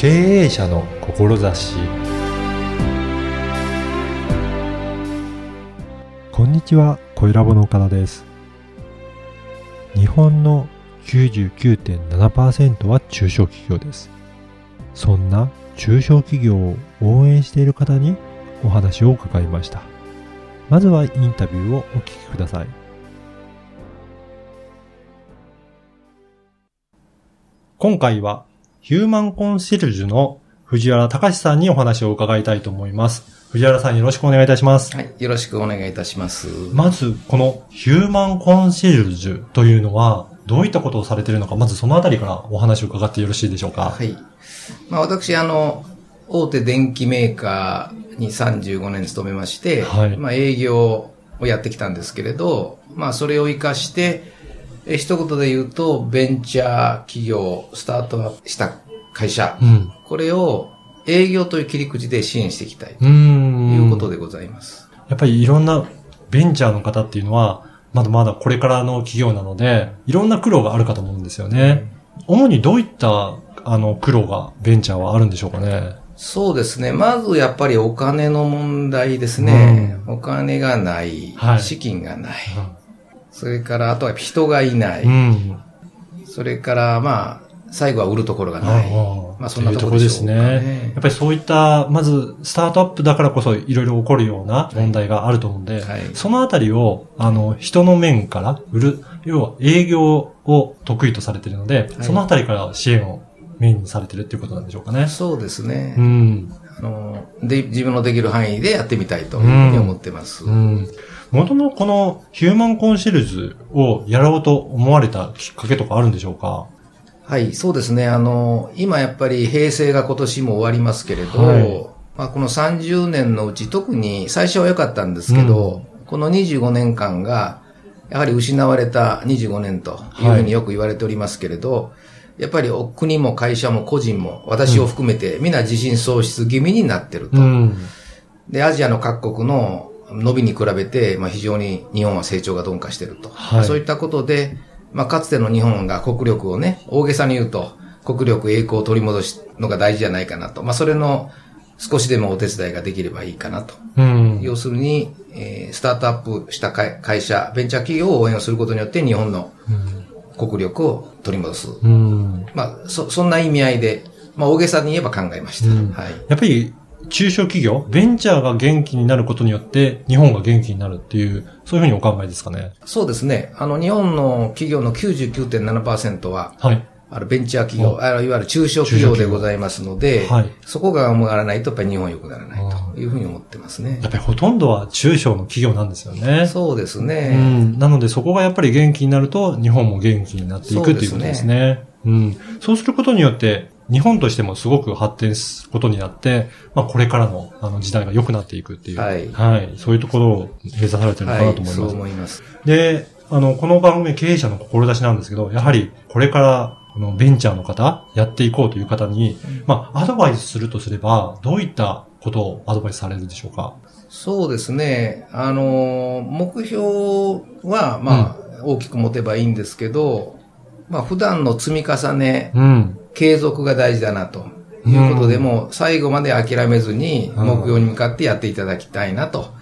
経営者の志こんにちは、小ラボの岡田です。日本の99.7%は中小企業です。そんな中小企業を応援している方にお話を伺いました。まずはインタビューをお聞きください。今回はヒューマンコンシェルジュの藤原隆さんにお話を伺いたいと思います。藤原さんよろしくお願いいたします。はい。よろしくお願いいたします。まず、このヒューマンコンシェルジュというのは、どういったことをされているのか、まずそのあたりからお話を伺ってよろしいでしょうか。はい。まあ私、あの、大手電機メーカーに35年勤めまして、はいまあ営業をやってきたんですけれど、まあそれを活かして、え一言で言うと、ベンチャー企業、スタートアップした会社、うん。これを営業という切り口で支援していきたいと。いうことでございます。やっぱりいろんなベンチャーの方っていうのは、まだまだこれからの企業なので、いろんな苦労があるかと思うんですよね。主にどういった、あの、苦労がベンチャーはあるんでしょうかね。そうですね。まずやっぱりお金の問題ですね。お金がない、はい資金がない。それから、あとは人がいない。うん。それから、まあ、最後は売るところがない。まあ、そんなところでですすね。ねやっ。ぱりそういった、まず、スタートアップだからこそいろいろ起こるような問題があると思うんで、はいそのあたりを、あの、人の面から売る、要は営業を得意とされているので、はいそのあたりから支援をメインにされてるっていうことなんでしょうかね。そうですね。うん。あので、自分のできる範囲でやってみたいというふうに思ってます。うん。元のこのヒューマンコンシェルジュをやろうと思われたきっかけとかあるんでしょうか？はい、そうですね。あの、今やっぱり平成が今年も終わりますけれど、はいまあ、この30年のうち特に最初は良かったんですけど、この25年間が、やはり失われた25年というふうによく言われておりますけれど、やっぱりお国も会社も個人も私を含めて皆自信喪失気味になってると。うん。で、アジアの各国の伸びに比べて、まあ、非常に日本は成長が鈍化していると。はいそういったことで、まあ、かつての日本が国力をね、大げさに言うと、国力栄光を取り戻すのが大事じゃないかなと。まあ、それの少しでもお手伝いができればいいかなと。うん。要するに、えースタートアップした会会社、ベンチャー企業を応援をすることによって日本の国力を取り戻す。うん。まあ、そ、そんな意味合いで、まあ、大げさに言えば考えました。うんはい。やっぱり中小企業、ベンチャーが元気になることによって日本が元気になるっていう、そういうふうにお考えですかね。そうですね。あの、日本の企業の99.7%は、はい。あの、ベンチャー企業、あのいわゆる中小企業でございますので、はいそこが上がらないと、やっぱり日本は良くならないというふうに思ってますねや。っぱりほとんどは中小の企業なんですよね。そうですうね。ん。なのでそこがやっぱり元気になると日本も元気になっていくっていうことですね。うん。そうすることによって日本としてもすごく発展することになって、まあこれからのあの時代が良くなっていくっていう。はいはい。そういうところを目指されてるのかはないと思います。そう思います。で、あの、この番組経営者の志なんですけど、やはりこれからこのベンチャーの方、やっていこうという方に、まあ、アドバイスするとすれば、どういったことをアドバイスされるでしょうか？そうですね。あの、目標は、まあ、大きく持てばいいんですけど、まあ、普段の積み重ね、うん。継続が大事だなと。いうことで、もう最後まで諦めずにうん。目標に向かってやっていただきたいなと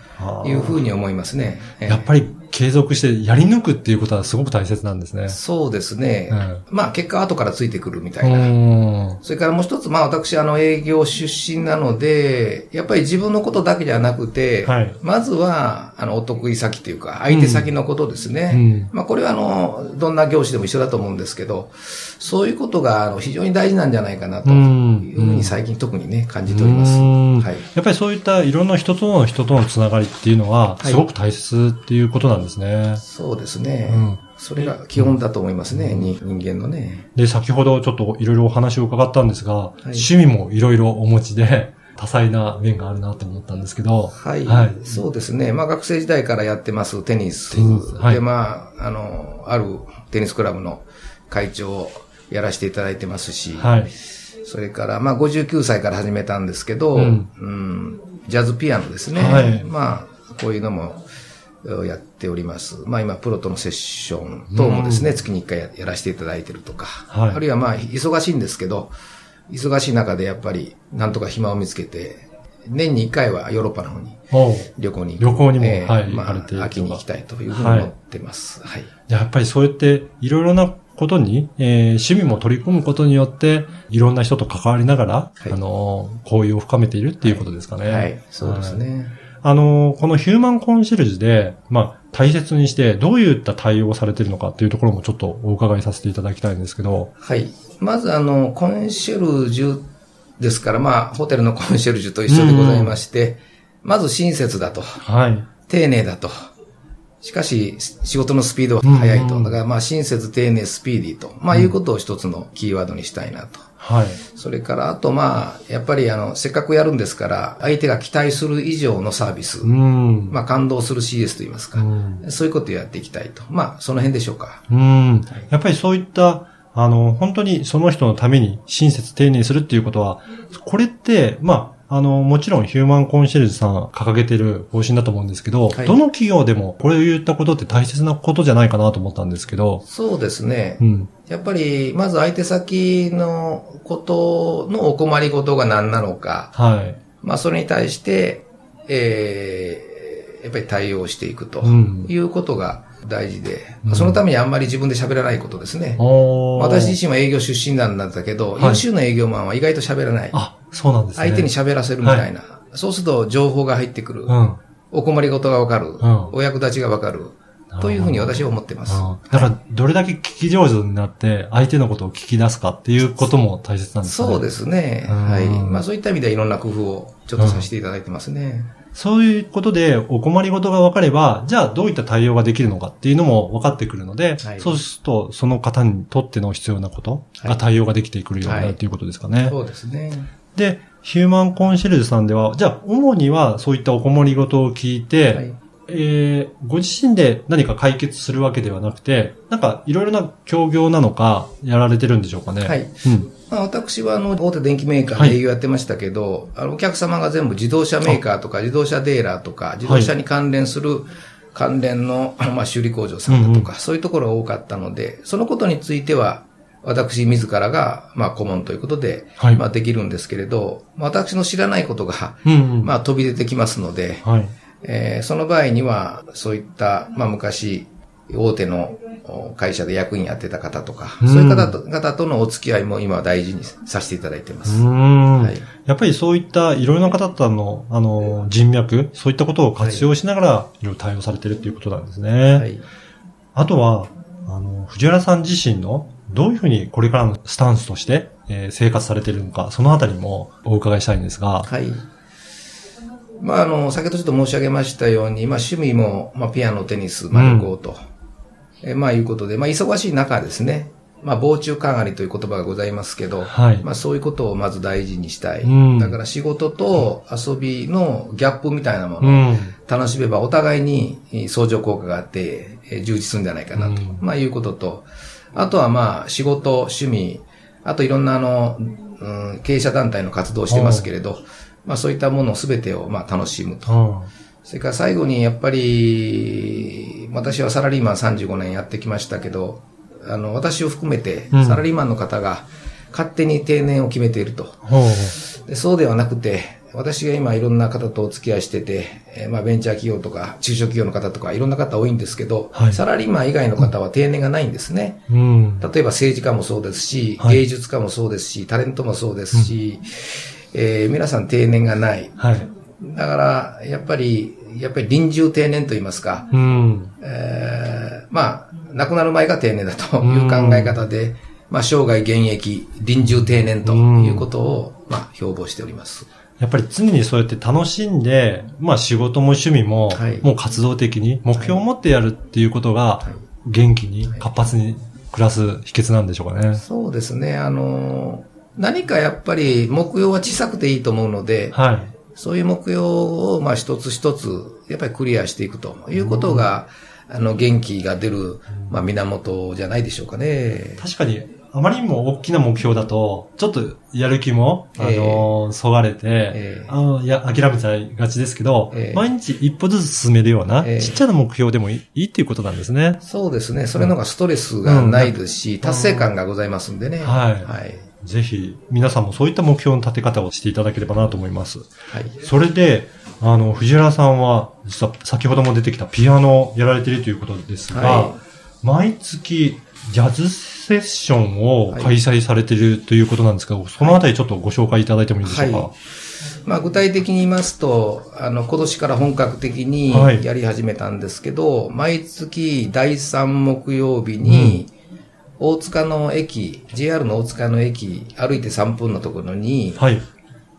いうふうに思いますね。ええ。やっぱり継続してやり抜くっていうことはすごく大切なんですね。そうですね。うんまあ結果後からついてくるみたういな。ん。それからもう一つ、まあ私あの営業出身なので、やっぱり自分のことだけじゃなくて、はいまずはあのお得意先というか、相手先のことですね。うんまあこれはあの、どんな業種でも一緒だと思うんですけど、そういうことがあの非常に大事なんじゃないかなというふうに最近特にね、感じております。うんはい。やっぱりそういったいろんな人との人とのつながりっていうのは、はいすごく大切っていうことなんですね。そうですね。うんそれが基本だと思いますね、に人間のね。で、先ほどちょっといろいろお話を伺ったんですが、い趣味もいろいろお持ちで、多彩な面があるなと思ったんですけど、はい。はいそうですね。まあ学生時代からやってますテニス。テニスはいで、まあ、あの、あるテニスクラブの会長をやらせていただいてますし、はい。それから、まあ59歳から始めたんですけど、ううんん、ジャズピアノですね。はいまあ、こういうのもやっております。まあ今、プロとのセッション等もですね、月に1回ややらせていただいてるとか、はいあるいはまあ、忙しいんですけど、忙しい中でやっぱり、なんとか暇を見つけて、年に1回はヨーロッパの方に旅行に。旅行にもえーはいまあ、秋に行きたいというふうに思ってます。はい。やっぱりそうやっていろいろなことに、えー趣味も取り込むことによって、いろんな人と関わりながら、はいあのー、交友を深めているっていうことですかね。はい、そうですはい。ね。あのー、このヒューマンコンシェルジュで、まあ、大切にして、どういった対応をされているのかっていうところもちょっとお伺いさせていただきたいんですけど。はい。まず、あの、コンシェルジュですから、まあ、ホテルのコンシェルジュと一緒でございまして、まず親切だと、はい。丁寧だと。しかし、仕事のスピードは速いと。だから、まあ、親切、丁寧、スピーディーと。まあ、いうことを一つのキーワードにしたいなと。はい。それから、あと、まあ、やっぱり、あの、せっかくやるんですから、相手が期待する以上のサービス。うん。まあ、感動する CS と言いますか。うんそういうことをやっていきたいと。まあ、その辺でしょうか。うん。やっぱりそういった、あの、本当にその人のために親切丁寧にするっていうことは、これって、まあ、あの、もちろんヒューマンコンシェルジュさん掲げてる方針だと思うんですけど、はいどの企業でもこれを言ったことって大切なことじゃないかなと思ったんですけど、そうですね。うん。やっぱり、まず相手先のことのお困りごとが何なのか、はい。まあ、それに対して、えー、やっぱり対応していくとうんいうことが大事で、うんそのためにあんまり自分で喋らないことですね。私自身は営業出身なんだけど、はい優秀な営業マンは意外と喋らない。あ、そうなんですね。相手に喋らせるみたいな。そうすると情報が入ってくる。うん。お困りごとがわかる。んお役立ちがわかる。というふうに私は思ってます。うんだから、どれだけ聞き上手になって、相手のことを聞き出すかっていうことも大切なんですね。そうですね。うんはい。まあそういった意味ではいろんな工夫をちょっとさせていただいてますね。そういうことでお困りごとが分かれば、じゃあどういった対応ができるのかっていうのも分かってくるので、はいそうするとその方にとっての必要なことがはい対応ができてくるようになはいるということですかね。そうですね。で、ヒューマンコンシェルジュさんでは、じゃあ主にはそういったお困りごとを聞いて、はい。えー、ご自身で何か解決するわけではなくて、なんかいろいろな協業なのかやられてるんでしょうかね。はいうん。まあ、私はあの大手電機メーカーはいで営業やってましたけど、あのお客様が全部自動車メーカーとか自動車デーラーとか自動車に関連する関連の、まあ、修理工場さんだとか、そういうところが多かったので、そのことについては私自らが、まあ、顧問ということで、はいまあ、できるんですけれど、まあ私の知らないことが、うん、うん。まあ、飛び出てきますので、はい。えーその場合には、そういった、まあ、昔、大手のお会社で役員やってた方とか、うんそういう方と方とのお付き合いも今は大事にさせていただいてます。はいやっぱりそういったいろいろな方々の、あの、人脈、そういったことを活用しながら、いろいろ対応されてるっていうことなんですね。はい。あとは、あの、藤原さん自身の、どういうふうにこれからのスタンスとして、えー生活されているのか、そのあたりもお伺いしたいんですが。はい。まあ、あの、先ほどちょっと申し上げましたように、まあ、趣味も、まあ、ピアノ、テニス、まあ、旅行と、えまあ、いうことで、まあ、忙しい中ですね、まあ、防虫かがりという言葉がございますけど、はいまあ、そういうことをまず大事にしたい。うんだから仕事と遊びのギャップみたいなもうのをん。楽しめばお互いにえー相乗効果があって、えー充実するんじゃないかなと、うんまあいうことと、あとはまあ仕事、趣味、あといろんなあの、うん、経営者団体の活動をしてますけれど、まあそういったものすべてをまあ楽しむと。うん。それから最後にやっぱり、私はサラリーマン35年やってきましたけど、あの、私を含めてうんサラリーマンの方が勝手に定年を決めていると。でそうではなくて、私が今いろんな方とお付き合いしてて、えーまあベンチャー企業とか中小企業の方とかいろんな方多いんですけど、はいサラリーマン以外の方は定年がないんですね。うん。例えば政治家もそうですし、はい芸術家もそうですし、タレントもそうですし、えー皆さん定年がない。はい。だから、やっぱり、やっぱり臨終定年と言いますか、うん。えーまあ、亡くなる前が定年だという考え方で、まあ、生涯現役、臨終定年ということを、まあ、標榜しております。やっぱり常にそうやって楽しんで、まあ仕事も趣味も、はいもう活動的に目標を持ってやるっていうことが、はい元気に活発に暮らす秘訣なんでしょうかね。そうですね。あの、何かやっぱり目標は小さくていいと思うので、はい。そういう目標を、まあ、一つ一つ、やっぱりクリアしていくということが、あの、元気が出る、まあ、源じゃないでしょうかね。確かに、あまりにも大きな目標だと、ちょっとやる気も、あええの、そがれて、ええあの、いや、諦めちゃいがちですけど、ええ毎日一歩ずつ進めるような、ええちっちゃな目標でもいいいいっていうことなんですね。そうですね。それの方がストレスがないですし、達成感がございますんでね。はいはい。ぜひ、皆さんもそういった目標の立て方をしていただければなと思います。はい。それで、あの、藤原さんは、実は先ほども出てきたピアノをやられているということですが、は毎月、ジャズセッションを開催されているということなんですけど、そのあたりちょっとご紹介いただいてもいいでしょうか？はいまあ、具体的に言いますと、あの、今年から本格的にはいやり始めたんですけど、毎月第3木曜日に、大塚の駅、JR の大塚の駅、歩いて3分のところに、はい。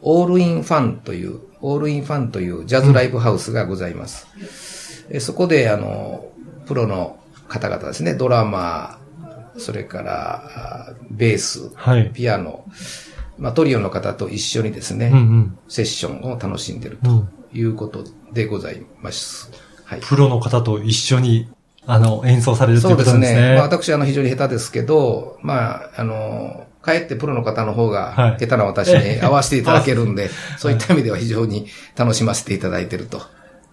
オールインファンという、オールインファンというジャズライブハウスがございます。えそこで、あの、プロの方々ですね、ドラマー、それから、あベース、はい。ピアノ、まあ、トリオの方と一緒にですね、うんうん。セッションを楽しんでるとうん。いうことでございます。はい。プロの方と一緒に、あの、演奏されるといそううですことなんですね。ね。まあ、私、あの、非常に下手ですけど、まあ、あの、かえってプロの方の方はいが、下手な私に合わせていただけるんで、そういった意味では非常に楽しませていただいてると。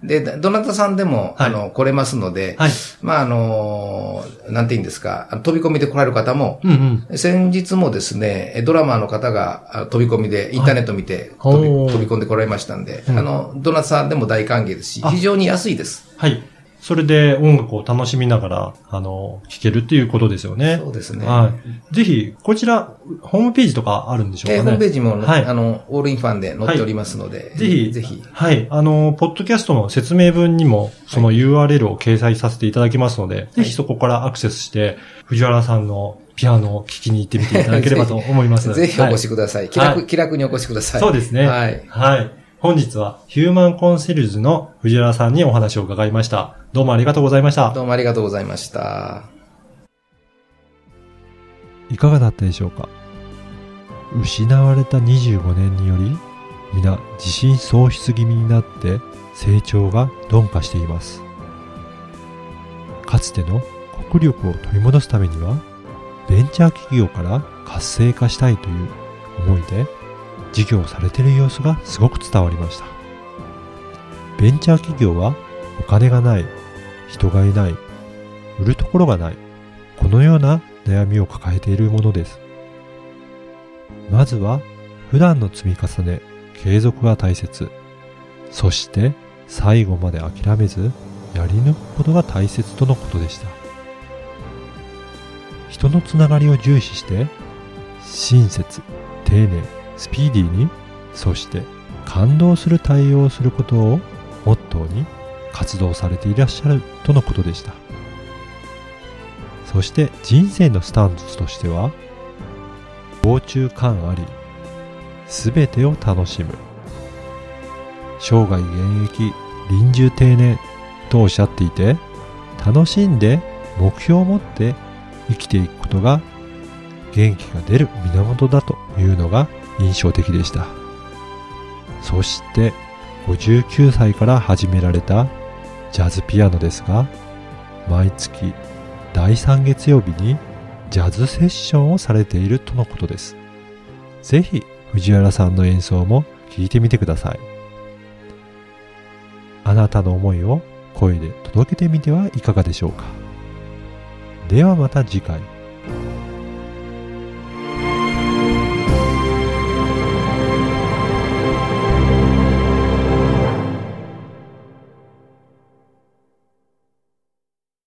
で、どなたさんでも、はいあの、来れますので、はい。まあ、あの、なんて言うんですか、飛び込みで来られる方も、うんうん。先日もですね、えドラマーの方があ飛び込みで、インターネット見てはい飛び飛び込んで来られましたんで、うんあの、どなたさんでも大歓迎ですし、あ非常に安いです。はい。それで音楽を楽しみながら、あの、聴けるっていうことですよね。そうですね。はい。ぜひ、こちら、ホームページとかあるんでしょうかね。えーホームページも、はいあの、オールインファンで載っておりますので、ぜひ、ぜひ。はい。あの、ポッドキャストの説明文にも、その URL を掲載させていただきますので、ぜひそこからアクセスして、藤原さんのピアノを聴きに行ってみていただければと思います。ぜひお越ししください。気楽、はい気楽にお越しください。そうですね。はい。はい。本日はヒューマンコンセルジュの藤原さんにお話を伺いました。どうもありがとうございました。どうもありがとうございました。いかがだったでしょうか？失われた25年により皆自信喪失気味になって成長が鈍化していますかつての国力を取り戻すためにはベンチャー企業から活性化したいという思いで事業をされている様子がすごく伝わりましたベンチャー企業はお金がない人がいない売るところがないこのような悩みを抱えているものです。まずは普段の積み重ね、継続が大切。そして最後まで諦めずやり抜くことが大切とのことでした。人のつながりを重視して親切、丁寧、スピーディーに、そして感動する対応をすることをモットーに活動されていらっしゃるとのことでした。そして人生のスタンスとしては、常駐感あり、すべてを楽しむ。生涯現役、臨終定年とおっしゃっていて、楽しんで目標を持って生きていくことが元気が出る源だというのが印象的でした。そして59歳から始められたジャズピアノですが、毎月第3月曜日にジャズセッションをされているとのことです。ぜひ藤原さんの演奏も聞いてみてください。あなたの思いを声で届けてみてはいかがでしょうか。ではまた次回。